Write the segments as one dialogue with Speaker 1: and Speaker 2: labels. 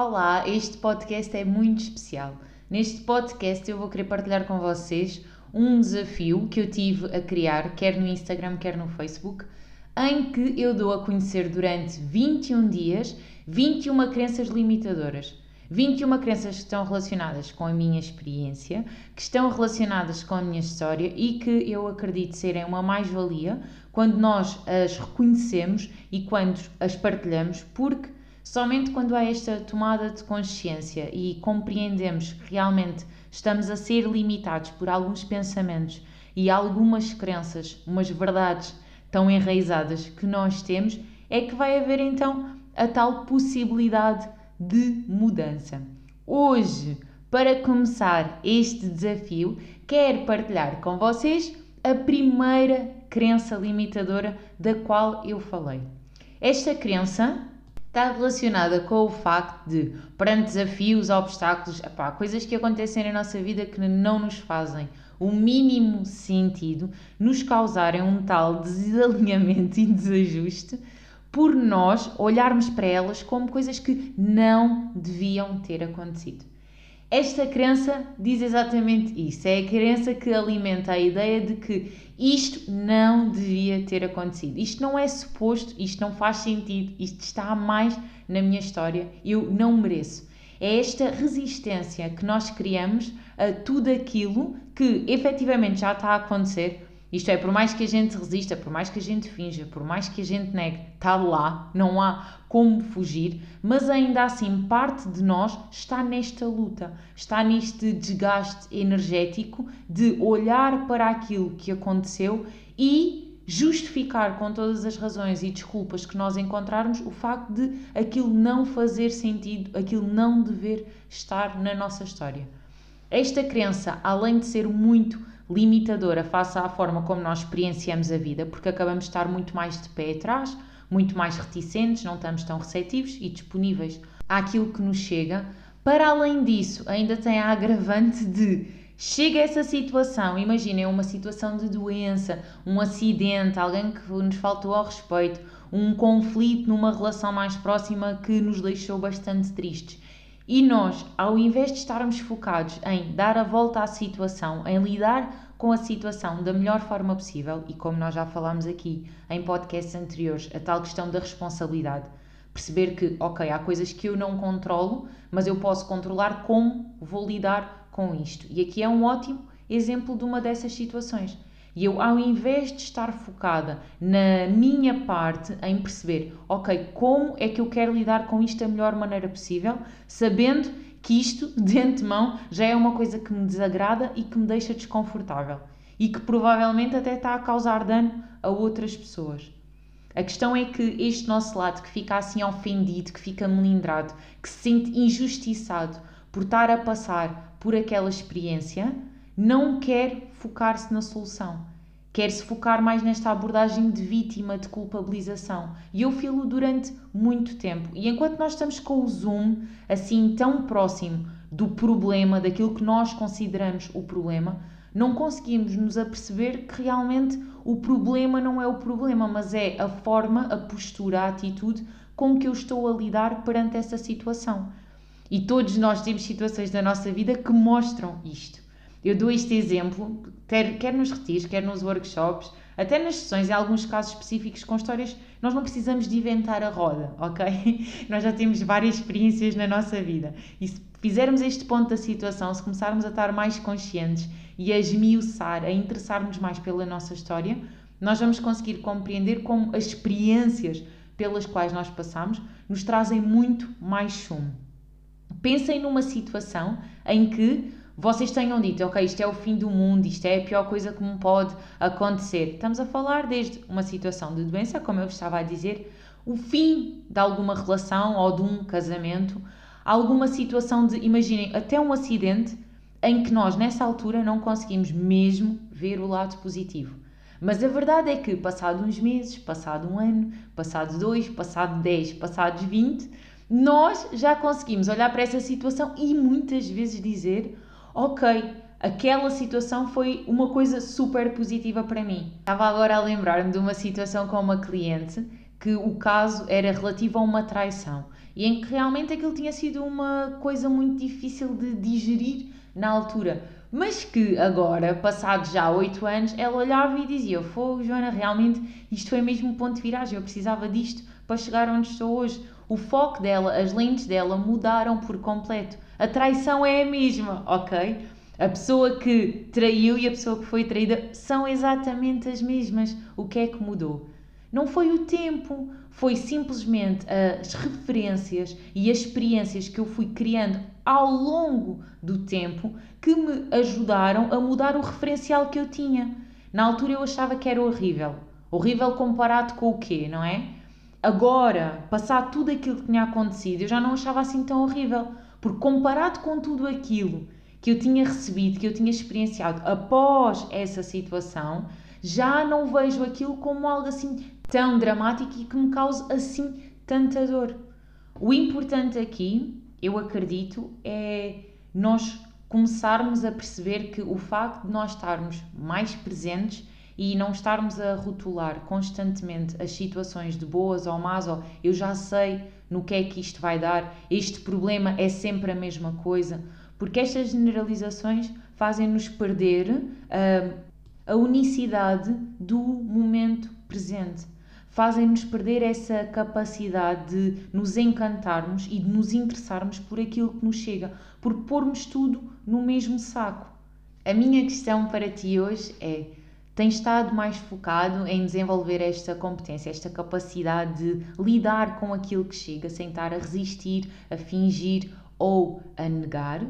Speaker 1: Olá, este podcast é muito especial. Neste podcast eu vou querer partilhar com vocês um desafio que eu tive a criar, quer no Instagram, quer no Facebook, em que eu dou a conhecer durante 21 dias 21 crenças limitadoras. 21 crenças que estão relacionadas com a minha experiência, que estão relacionadas com a minha história e que eu acredito serem uma mais-valia quando nós as reconhecemos e quando as partilhamos, porque Somente quando há esta tomada de consciência e compreendemos que realmente estamos a ser limitados por alguns pensamentos e algumas crenças, umas verdades tão enraizadas que nós temos, é que vai haver então a tal possibilidade de mudança. Hoje, para começar este desafio, quero partilhar com vocês a primeira crença limitadora da qual eu falei. Esta crença está relacionada com o facto de, perante desafios, obstáculos, epá, coisas que acontecem na nossa vida que não nos fazem o mínimo sentido, nos causarem um tal desalinhamento e desajuste por nós olharmos para elas como coisas que não deviam ter acontecido. Esta crença diz exatamente isso. É a crença que alimenta a ideia de que isto não devia ter acontecido. Isto não é suposto, isto não faz sentido, isto está mais na minha história, eu não mereço. É esta resistência que nós criamos a tudo aquilo que efetivamente já está a acontecer isto é, por mais que a gente resista, por mais que a gente finja, por mais que a gente negue, está lá, não há como fugir, mas ainda assim parte de nós está nesta luta, está neste desgaste energético de olhar para aquilo que aconteceu e justificar com todas as razões e desculpas que nós encontrarmos o facto de aquilo não fazer sentido, aquilo não dever estar na nossa história. Esta crença, além de ser muito limitadora face à forma como nós experienciamos a vida, porque acabamos de estar muito mais de pé atrás, muito mais reticentes, não estamos tão receptivos e disponíveis àquilo que nos chega. Para além disso, ainda tem a agravante de chega essa situação, imaginem uma situação de doença, um acidente, alguém que nos faltou ao respeito, um conflito numa relação mais próxima que nos deixou bastante tristes. E nós, ao invés de estarmos focados em dar a volta à situação, em lidar com a situação da melhor forma possível, e como nós já falámos aqui em podcasts anteriores, a tal questão da responsabilidade, perceber que, ok, há coisas que eu não controlo, mas eu posso controlar como vou lidar com isto. E aqui é um ótimo exemplo de uma dessas situações. E eu, ao invés de estar focada na minha parte, em perceber, ok, como é que eu quero lidar com isto da melhor maneira possível, sabendo que isto, de antemão, já é uma coisa que me desagrada e que me deixa desconfortável. E que provavelmente até está a causar dano a outras pessoas. A questão é que este nosso lado que fica assim ofendido, que fica melindrado, que se sente injustiçado por estar a passar por aquela experiência, não quer focar-se na solução. Quer se focar mais nesta abordagem de vítima, de culpabilização. E eu filo durante muito tempo. E enquanto nós estamos com o zoom assim tão próximo do problema, daquilo que nós consideramos o problema, não conseguimos nos aperceber que realmente o problema não é o problema, mas é a forma, a postura, a atitude com que eu estou a lidar perante essa situação. E todos nós temos situações da nossa vida que mostram isto. Eu dou este exemplo, quer, quer nos retiros, quer nos workshops, até nas sessões, em alguns casos específicos com histórias, nós não precisamos de inventar a roda, ok? nós já temos várias experiências na nossa vida. E se fizermos este ponto da situação, se começarmos a estar mais conscientes e a esmiuçar, a interessar-nos mais pela nossa história, nós vamos conseguir compreender como as experiências pelas quais nós passamos nos trazem muito mais sumo. Pensem numa situação em que vocês tenham dito, ok, isto é o fim do mundo, isto é a pior coisa que me pode acontecer. Estamos a falar desde uma situação de doença, como eu estava a dizer, o fim de alguma relação ou de um casamento, alguma situação de, imaginem, até um acidente em que nós nessa altura não conseguimos mesmo ver o lado positivo. Mas a verdade é que, passado uns meses, passado um ano, passado dois, passado dez, passados vinte, nós já conseguimos olhar para essa situação e muitas vezes dizer: Ok, aquela situação foi uma coisa super positiva para mim. Estava agora a lembrar-me de uma situação com uma cliente que o caso era relativo a uma traição e em que realmente aquilo tinha sido uma coisa muito difícil de digerir na altura mas que agora, passados já oito anos, ela olhava e dizia: Fogo, Joana, realmente isto foi mesmo um ponto de viragem, eu precisava disto para chegar onde estou hoje. O foco dela, as lentes dela mudaram por completo. A traição é a mesma, ok? A pessoa que traiu e a pessoa que foi traída são exatamente as mesmas. O que é que mudou? Não foi o tempo, foi simplesmente as referências e as experiências que eu fui criando ao longo do tempo que me ajudaram a mudar o referencial que eu tinha. Na altura eu achava que era horrível. Horrível comparado com o quê, não é? Agora, passar tudo aquilo que tinha acontecido, eu já não achava assim tão horrível. Porque comparado com tudo aquilo que eu tinha recebido, que eu tinha experienciado após essa situação, já não vejo aquilo como algo assim tão dramático e que me cause assim tanta dor. O importante aqui, eu acredito, é nós começarmos a perceber que o facto de nós estarmos mais presentes e não estarmos a rotular constantemente as situações de boas ou más, ou eu já sei no que é que isto vai dar, este problema é sempre a mesma coisa, porque estas generalizações fazem-nos perder uh, a unicidade do momento presente. Fazem-nos perder essa capacidade de nos encantarmos e de nos interessarmos por aquilo que nos chega, por pormos tudo no mesmo saco. A minha questão para ti hoje é: tens estado mais focado em desenvolver esta competência, esta capacidade de lidar com aquilo que chega sem estar a resistir, a fingir ou a negar?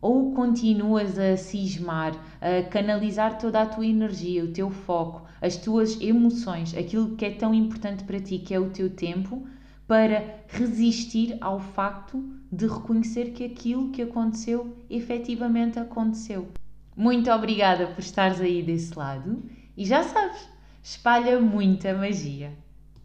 Speaker 1: Ou continuas a cismar, a canalizar toda a tua energia, o teu foco, as tuas emoções, aquilo que é tão importante para ti, que é o teu tempo, para resistir ao facto de reconhecer que aquilo que aconteceu efetivamente aconteceu. Muito obrigada por estares aí desse lado e já sabes, espalha muita magia.